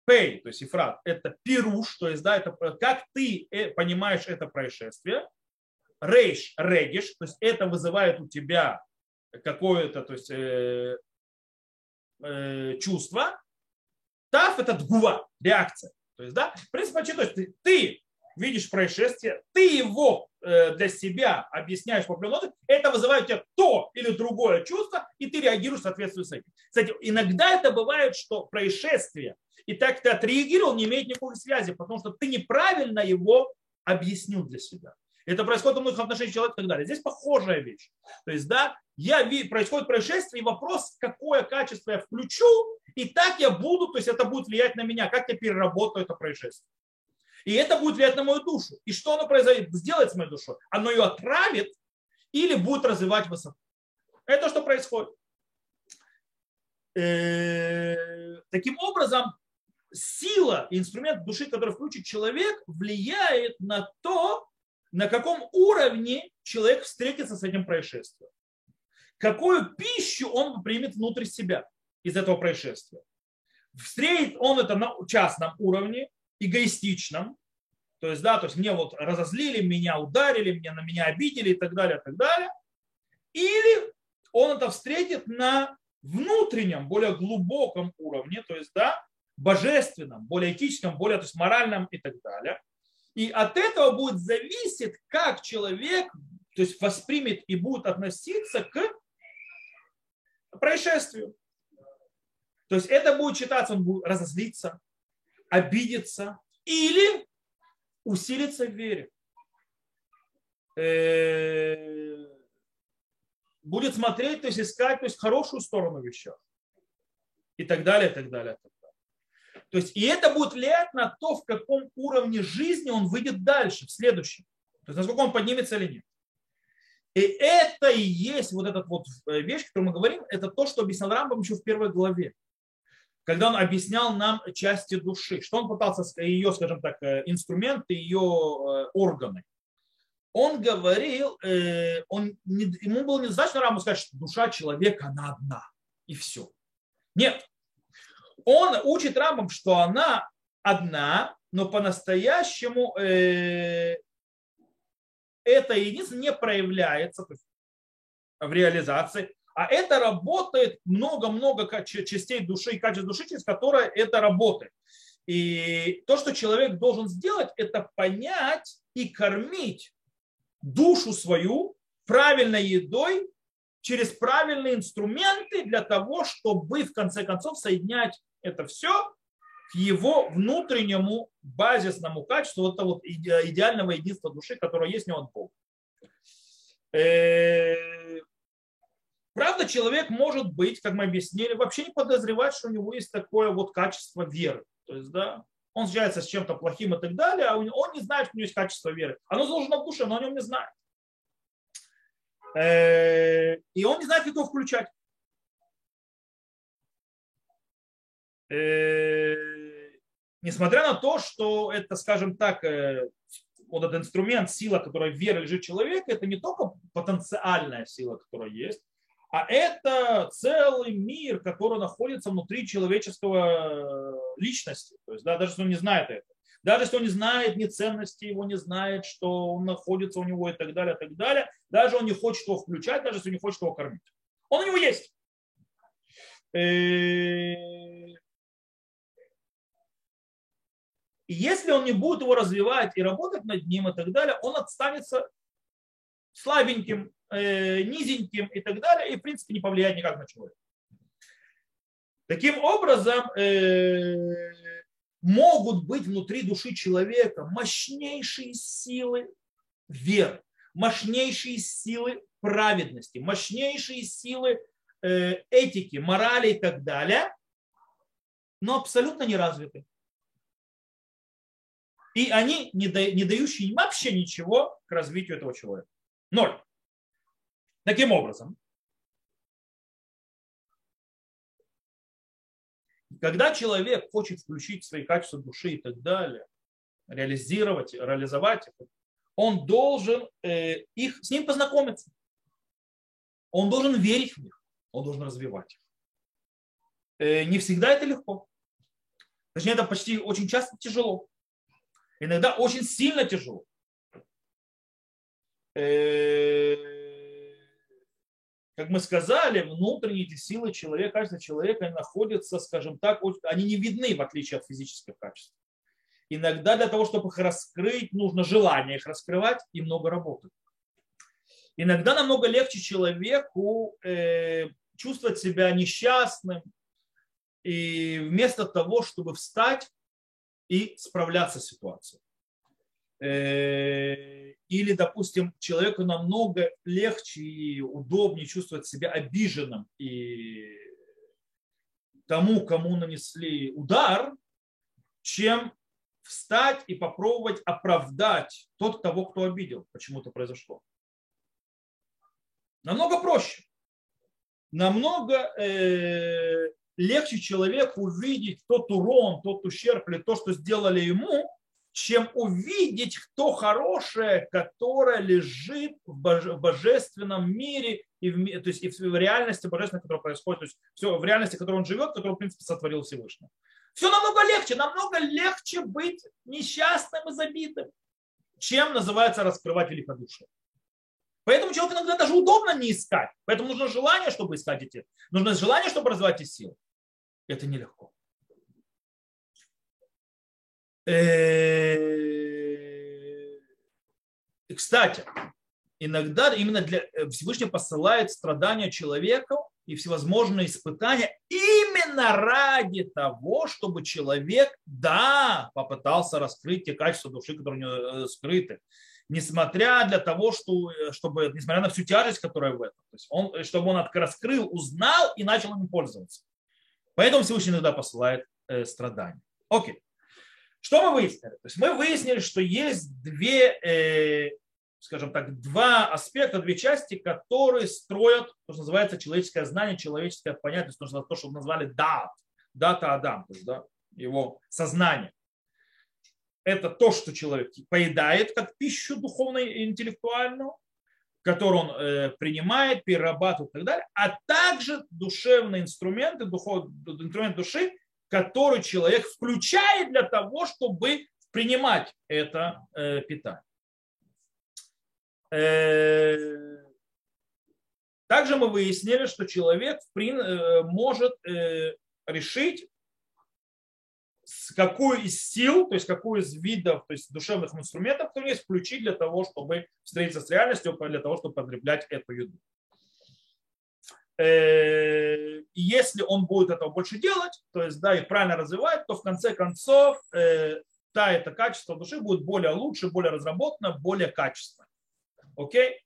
Пей, то есть Ифрат, это пируш, то есть, да, это как ты понимаешь это происшествие. Рейш, региш, то есть это вызывает у тебя какое-то, то есть э, э, чувство. Тав это дгува, реакция. То есть, да, в принципе, то есть ты, ты видишь происшествие, ты его э, для себя объясняешь по определенному, это вызывает у тебя то или другое чувство, и ты реагируешь в соответствии с этим. Кстати, иногда это бывает, что происшествие, и так ты отреагировал, не имеет никакой связи, потому что ты неправильно его объяснил для себя. Это происходит в многих отношениях человека и так далее. Здесь похожая вещь. То есть, да, я происходит происшествие, и вопрос, какое качество я включу, и так я буду, то есть это будет влиять на меня, как я переработаю это происшествие. И это будет влиять на мою душу. И что оно произойдет, сделает с моей душой? Оно ее отравит или будет развивать высоту. Это что происходит. Таким образом, сила, инструмент души, который включит человек, влияет на то, на каком уровне человек встретится с этим происшествием. Какую пищу он примет внутрь себя из этого происшествия. Встретит он это на частном уровне, эгоистичном, то есть, да, то есть мне вот разозлили, меня ударили, меня, на меня обидели и так далее, и так далее. Или он это встретит на внутреннем, более глубоком уровне, то есть, да, божественном, более этическом, более то есть, моральном и так далее. И от этого будет зависеть, как человек то есть, воспримет и будет относиться к происшествию. То есть это будет считаться, он будет разозлиться, обидеться или усилиться в вере. Э, будет смотреть, то есть искать то есть хорошую сторону вещах. И так далее, и так далее. Так далее. То есть и это будет влиять на то, в каком уровне жизни он выйдет дальше, в следующем. То есть насколько он поднимется или нет. И это и есть вот эта вот вещь, которую мы говорим, это то, что объяснял Рамбам еще в первой главе когда он объяснял нам части души, что он пытался, ее, скажем так, э, инструменты, ее э, органы. Он говорил, э, он, ему было недостаточно раму сказать, что душа человека, она одна, и все. Нет. Он учит рамам, что она одна, но по-настоящему э, это единство не проявляется в реализации, а это работает много-много частей души и качеств души, через которые это работает. И то, что человек должен сделать, это понять и кормить душу свою правильной едой через правильные инструменты для того, чтобы в конце концов соединять это все к его внутреннему базисному качеству, вот этого идеального единства души, которое есть у него от Бога. Э, Правда, человек может быть, как мы объяснили, вообще не подозревать, что у него есть такое вот качество веры. То есть, да, он встречается с чем-то плохим и так далее, а он не знает, что у него есть качество веры. Оно заложено в душе, но о нем не знает. Э, и он не знает, как его включать. Несмотря на то, что это, скажем так, э, вот этот инструмент, сила, которая в вере лежит в человеке, это не только потенциальная сила, которая есть, а это целый мир, который находится внутри человеческого э, личности. То есть, да, даже если он не знает это. Даже если он не знает ни ценности его, не знает, что он находится у него и так далее, и так далее. Даже он не хочет его включать, даже если он не хочет его кормить. Он у него есть. И если он не будет его развивать и работать над ним и так далее, он останется слабеньким, э, низеньким и так далее, и в принципе не повлияет никак на человека. Таким образом, э, могут быть внутри души человека мощнейшие силы веры, мощнейшие силы праведности, мощнейшие силы э, этики, морали и так далее, но абсолютно не развиты. И они не, дающие вообще ничего к развитию этого человека. Ноль. Таким образом, когда человек хочет включить свои качества души и так далее, реализировать, реализовать их, он должен э, их, с ним познакомиться. Он должен верить в них, он должен развивать их. Э, не всегда это легко. Точнее, это почти очень часто тяжело. Иногда очень сильно тяжело. Э, как мы сказали, внутренние силы человека, качества человека находятся, скажем так, они не видны в отличие от физических качеств. Иногда для того, чтобы их раскрыть, нужно желание их раскрывать и много работы. Иногда намного легче человеку э, чувствовать себя несчастным, и вместо того, чтобы встать и справляться с ситуацией. Э, или, допустим, человеку намного легче и удобнее чувствовать себя обиженным и тому, кому нанесли удар, чем встать и попробовать оправдать тот, того, кто обидел, почему это произошло. Намного проще. Намного э, легче человеку увидеть тот урон, тот ущерб или то, что сделали ему, чем увидеть то хорошее, которое лежит в божественном мире, и в, то есть и в реальности божественной, которая происходит, то есть все в реальности, в которой он живет, которую, в принципе, сотворил Всевышний. Все намного легче, намного легче быть несчастным и забитым, чем называется раскрывать великодушие. Поэтому человеку иногда даже удобно не искать. Поэтому нужно желание, чтобы искать эти. Нужно желание, чтобы развивать эти силы. Это нелегко. Э, кстати, иногда именно для э, Всевышний посылает страдания человеку и всевозможные испытания именно ради того, чтобы человек, да, попытался раскрыть те качества души, которые у него э, скрыты. Несмотря для того, что, чтобы, несмотря на всю тяжесть, которая в этом. То есть он, чтобы он раскрыл, узнал и начал им пользоваться. Поэтому Всевышний иногда посылает э, страдания. Окей. Что мы выяснили? То есть мы выяснили, что есть две, э, скажем так, два аспекта, две части, которые строят то, что называется человеческое знание, человеческое понятие, то, что, то, что назвали дат, дата Адам, то есть да, его сознание. Это то, что человек поедает как пищу духовную и интеллектуальную, которую он э, принимает, перерабатывает и так далее, а также душевные инструменты, духов, инструмент души, который человек включает для того, чтобы принимать это э, питание. Э, также мы выяснили, что человек э, может решить, какую из сил, то есть какую из видов, то есть душевных инструментов, которые есть, включить для того, чтобы встретиться с реальностью, для того, чтобы потреблять эту еду. Э, и если он будет этого больше делать, то есть да, и правильно развивать, то в конце концов э, та это качество души будет более лучше, более разработано, более качественно. Окей?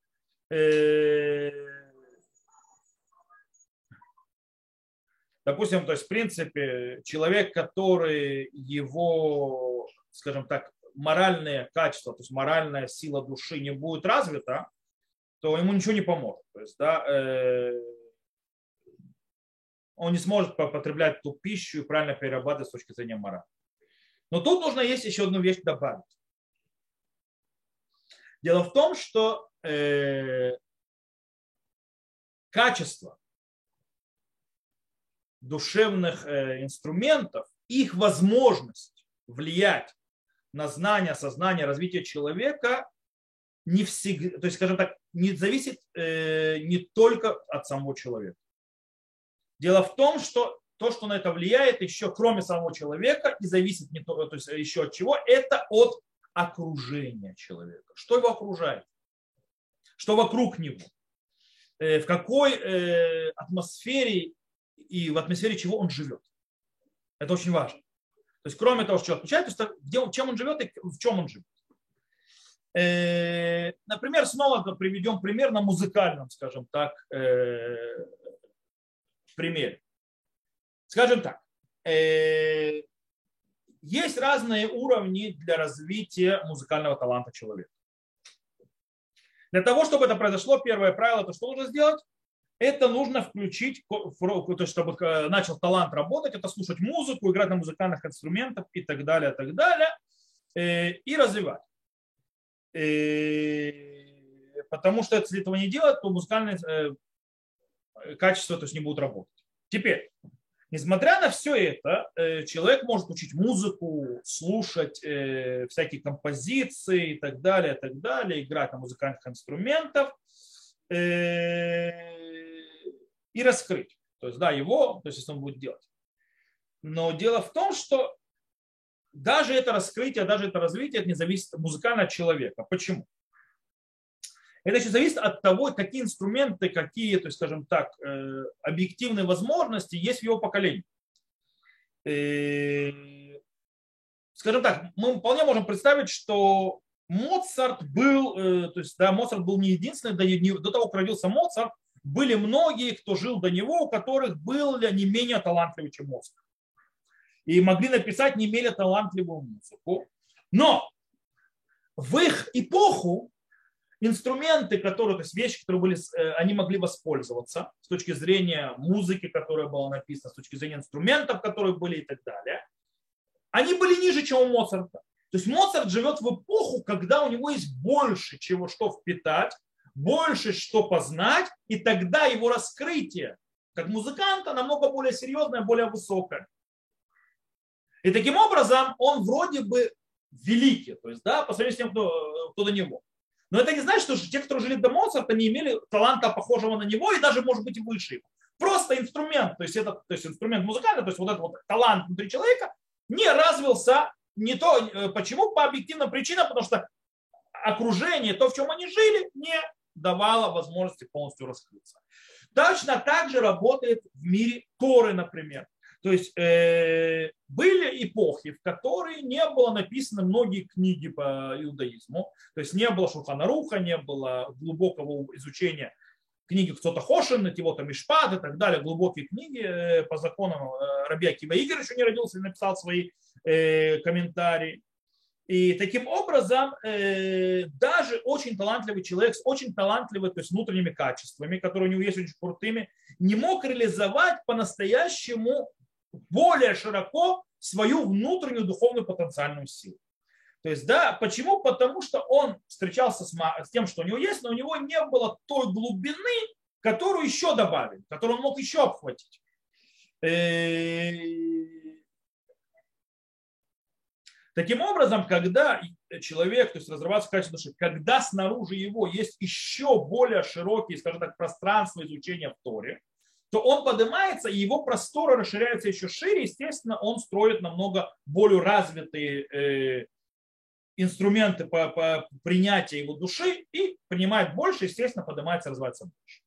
Допустим, то есть в принципе человек, который его, скажем так, моральные качества, то есть моральная сила души не будет развита, то ему ничего не поможет. То есть, да, он не сможет потреблять ту пищу и правильно перерабатывать с точки зрения морали. Но тут нужно есть еще одну вещь добавить. Дело в том, что э, качество душевных э, инструментов, их возможность влиять на знание, сознание, развитие человека не всегда, то есть, скажем так, не зависит э, не только от самого человека. Дело в том, что то, что на это влияет, еще кроме самого человека, и зависит не то, то есть еще от чего, это от окружения человека. Что его окружает? Что вокруг него? Э, в какой атмосфере и в атмосфере чего он живет? Это очень важно. То есть, кроме того, что отвечает, то есть, где, чем он живет и в чем он живет. Э, например, снова приведем пример на музыкальном, скажем так, примере. Скажем так, э, есть разные уровни для развития музыкального таланта человека. Для того, чтобы это произошло, первое правило, то что нужно сделать? Это нужно включить, то есть, чтобы э, начал талант работать, это слушать музыку, играть на музыкальных инструментах и так далее, так далее, э, и развивать. Потому что если этого не делать, то музыкальный Э, качества то есть не будут работать. Теперь, Несмотря на все это, э, человек может учить музыку, слушать э, всякие композиции и так далее, так далее, играть на музыкальных инструментах э, и раскрыть. То есть, да, его, то есть, если он будет делать. Но дело в том, что даже это раскрытие, даже это развитие, это не зависит музыкально от человека. Почему? Это еще зависит от того, какие инструменты, какие, то есть, скажем так, э, объективные возможности есть в его поколении. Э, скажем так, мы вполне можем представить, что Моцарт был, э, то есть, да, Моцарт был не единственный, до того, как родился Моцарт, были многие, кто жил до него, у которых был не менее талантливый, чем Моцарт. И могли написать не менее талантливую музыку. Но в их эпоху инструменты, которые, то есть вещи, которые были, э, они могли воспользоваться с точки зрения музыки, которая была написана, с точки зрения инструментов, которые были и так далее, они были ниже, чем у Моцарта. То есть Моцарт живет в эпоху, когда у него есть больше чего что впитать, больше что познать, и тогда его раскрытие как музыканта намного более серьезное, более высокое. И таким образом он вроде бы великий, то есть, да, по сравнению с тем, кто, кто до него. Но это не значит, что те, кто жили до Моцарта, не имели таланта, похожего на него, и даже, может быть, выше его. Просто инструмент, то есть, это, то есть инструмент музыкальный, то есть вот этот вот талант внутри человека не развился не то, э, почему? По объективным причинам, потому что окружение, то, в чем они жили, не давало возможности полностью раскрыться. Точно так же работает в мире Торы, например. То есть э, были эпохи, в которые не было написано многие книги по иудаизму, то есть не было Шуханаруха, не было глубокого изучения книги кто-то Хошин, его-то Мишпат и так далее, глубокие книги э, по законам э, Раби Акива Игорь еще не родился и написал свои э, комментарии. И таким образом э, даже очень талантливый человек с очень талантливыми, то есть внутренними качествами, которые у него есть очень крутыми, не мог реализовать по-настоящему более широко свою внутреннюю духовную потенциальную силу. То есть, да, почему? Потому что он встречался с, тем, что у него есть, но у него не было той глубины, которую еще добавить, которую он мог еще обхватить. Таким образом, когда человек, то есть разрывается качество души, когда снаружи его есть еще более широкие, скажем так, пространства изучения в Торе, то он поднимается, и его просторы расширяются еще шире, естественно, он строит намного более развитые э, инструменты по, по принятию его души и принимает больше, естественно, поднимается, развивается больше.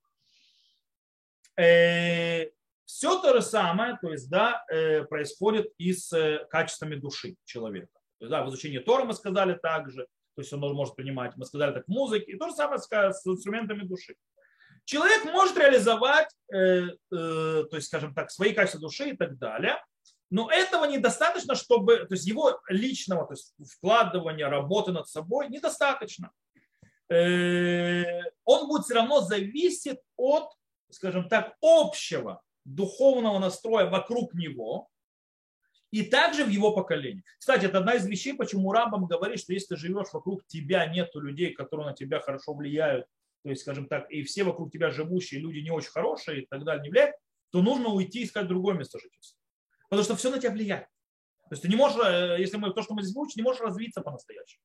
Э, все то же самое, то есть, да, э, происходит и с качествами души человека. Да, в изучении Тора мы сказали также, то есть он может принимать, мы сказали так в музыке, и то же самое с, с инструментами души человек может реализовать, э, э, то есть, скажем так, свои качества души и так далее, но этого недостаточно, чтобы, то есть его личного то есть вкладывания, работы над собой недостаточно. Э, он будет все равно зависеть от, скажем так, общего духовного настроя вокруг него, и также в его поколении. Кстати, это одна из вещей, почему Рамбам говорит, что если ты живешь вокруг тебя, нету людей, которые на тебя хорошо влияют, то есть, скажем так, и все вокруг тебя живущие люди не очень хорошие и так далее не влияют, то нужно уйти и искать другое место жительства. Потому что все на тебя влияет. То есть ты не можешь, э, если мы то, что мы здесь выучим, не можешь развиться по-настоящему.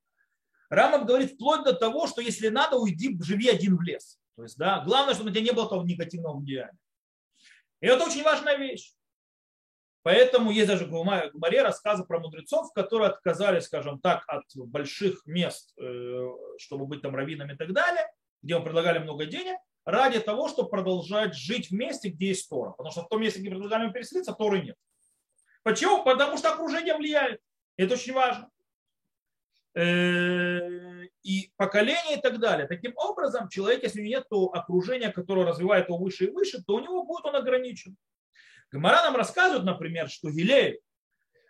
Рамам говорит вплоть до того, что если надо, уйди, живи один в лес. То есть, да, главное, чтобы на тебя не было того негативного влияния. И это очень важная вещь. Поэтому есть даже в Гумаре рассказы про мудрецов, которые отказались, скажем так, от больших мест, э, чтобы быть там раввинами и так далее, где им предлагали много денег, ради того, чтобы продолжать жить в месте, где есть Тора. Потому что в том месте, где предлагали им переселиться, Торы нет. Почему? Потому что окружение влияет. Это очень важно. Э, и поколение и так далее. Таким образом, человек, если нет окружения, которое развивает его выше и выше, то у него будет он ограничен. Гамара нам рассказывает, например, что Гилей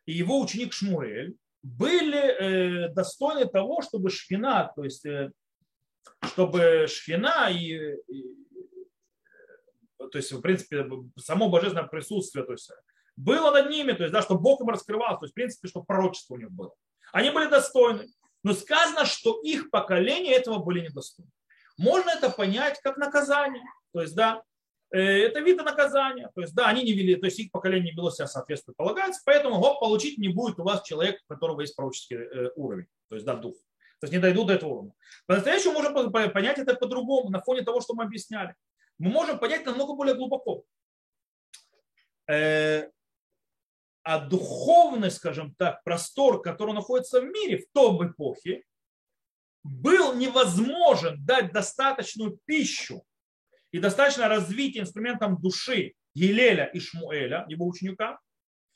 и его ученик Шмуэль были э, достойны того, чтобы шхина, то есть э, чтобы шхина и, и то есть, в принципе, само божественное присутствие, то есть, было над ними, то есть, да, чтобы Бог им раскрывался, то есть, в принципе, чтобы пророчество у них было. Они были достойны. Но сказано, что их поколение этого были недостойны. Можно это понять как наказание. То есть, да, это виды наказания. То есть, да, они не вели, то есть их поколение не вело себя соответственно полагается, поэтому гоп получить не будет у вас человек, у которого есть пророческий э, уровень, то есть, да, дух. То есть не дойдут до этого уровня. По-настоящему можем понять это по-другому, на фоне того, что мы объясняли. Мы можем понять намного более глубоко. Э, а духовный, скажем так, простор, который находится в мире в том эпохе, был невозможен дать достаточную пищу и достаточно развить инструментом души Елеля и Шмуэля, его ученика,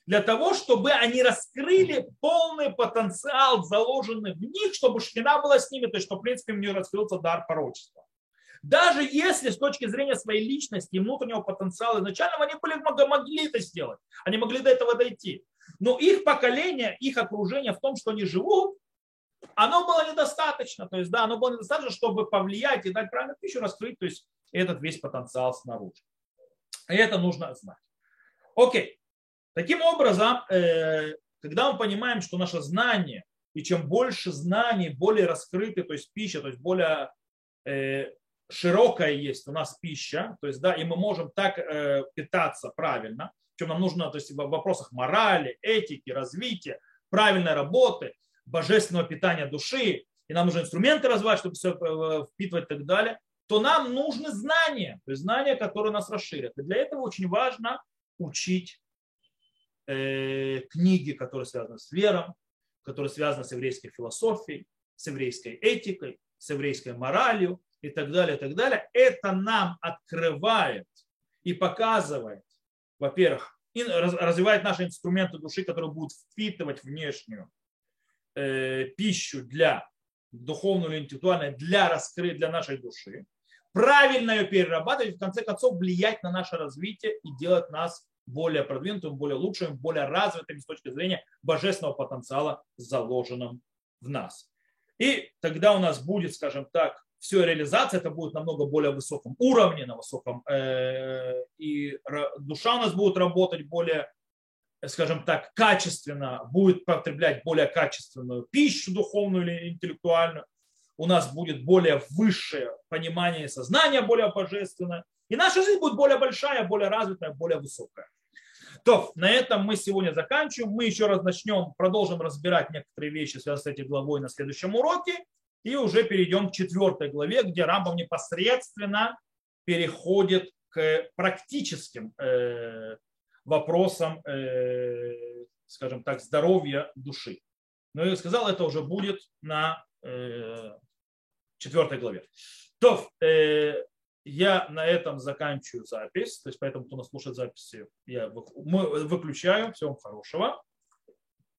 для того, чтобы они раскрыли полный потенциал, заложенный в них, чтобы шкина была с ними, то есть, что, в принципе, у них раскрылся дар пророчества. Даже если с точки зрения своей личности и внутреннего потенциала изначально они были, могли это сделать, они могли до этого дойти. Но их поколение, их окружение в том, что они живут, оно было недостаточно. То есть, да, оно было недостаточно, чтобы повлиять и дать правильную пищу, раскрыть то есть, этот весь потенциал снаружи. И это нужно знать. Окей. Таким образом, э, когда мы понимаем, что наше знание, и чем больше знаний, более раскрыты, то есть пища, то есть более э, широкая есть у нас пища, то есть, да, и мы можем так э, питаться правильно, чем нам нужно, то есть в вопросах морали, этики, развития, правильной работы, божественного питания души, и нам нужны инструменты развивать, чтобы все впитывать и так далее, то нам нужны знания, то есть знания, которые нас расширят. И для этого очень важно учить э, книги, которые связаны с верой, которые связаны с еврейской философией, с еврейской этикой, с еврейской моралью, и так далее, и так далее, это нам открывает и показывает, во-первых, развивает наши инструменты души, которые будут впитывать внешнюю э, пищу для духовную или интеллектуальную, для раскрыть для нашей души, правильно ее перерабатывать, в конце концов влиять на наше развитие и делать нас более продвинутым, более лучшим, более развитым с точки зрения божественного потенциала, заложенным в нас. И тогда у нас будет, скажем так, все реализация это будет намного более высоком уровне, на высоком, э, и душа у нас будет работать более, скажем так, качественно, будет потреблять более качественную пищу духовную или интеллектуальную, у нас будет более высшее понимание сознания, более божественное, и наша жизнь будет более большая, более развитая, более высокая. То, на этом мы сегодня заканчиваем. Мы еще раз начнем, продолжим разбирать некоторые вещи, связанные с этой главой на следующем уроке. И уже перейдем к четвертой главе, где Рамбам непосредственно переходит к практическим э, вопросам, э, скажем так, здоровья души. Но я сказал, это уже будет на э, четвертой главе. То, я на этом заканчиваю запись, то есть поэтому, кто нас слушает записи, я выключаю. Всего вам хорошего.